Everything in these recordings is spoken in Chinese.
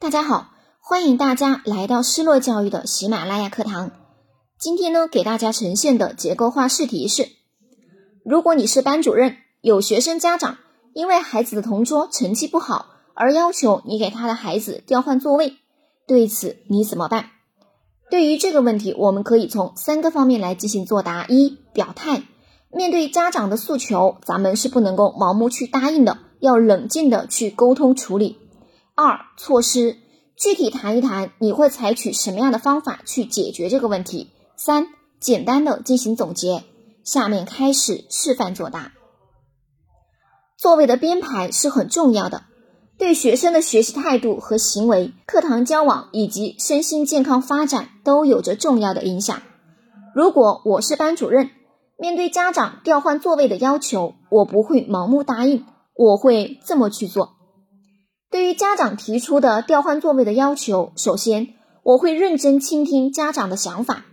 大家好，欢迎大家来到失落教育的喜马拉雅课堂。今天呢，给大家呈现的结构化试题是：如果你是班主任，有学生家长因为孩子的同桌成绩不好而要求你给他的孩子调换座位，对此你怎么办？对于这个问题，我们可以从三个方面来进行作答：一、表态，面对家长的诉求，咱们是不能够盲目去答应的，要冷静的去沟通处理。二措施，具体谈一谈你会采取什么样的方法去解决这个问题。三简单的进行总结。下面开始示范作答。座位的编排是很重要的，对学生的学习态度和行为、课堂交往以及身心健康发展都有着重要的影响。如果我是班主任，面对家长调换座位的要求，我不会盲目答应，我会这么去做。对于家长提出的调换座位的要求，首先我会认真倾听家长的想法。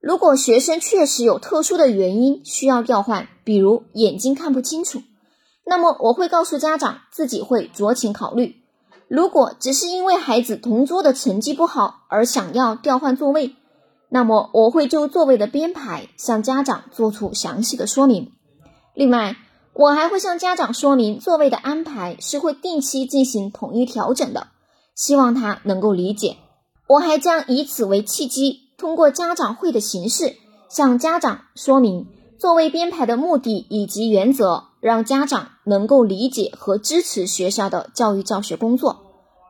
如果学生确实有特殊的原因需要调换，比如眼睛看不清楚，那么我会告诉家长自己会酌情考虑。如果只是因为孩子同桌的成绩不好而想要调换座位，那么我会就座位的编排向家长做出详细的说明。另外，我还会向家长说明，座位的安排是会定期进行统一调整的，希望他能够理解。我还将以此为契机，通过家长会的形式向家长说明座位编排的目的以及原则，让家长能够理解和支持学校的教育教学工作。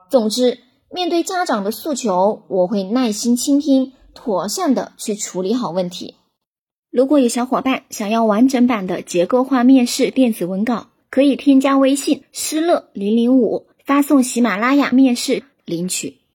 总之，面对家长的诉求，我会耐心倾听，妥善的去处理好问题。如果有小伙伴想要完整版的结构化面试电子文稿，可以添加微信“失乐零零五”，发送喜马拉雅面试领取。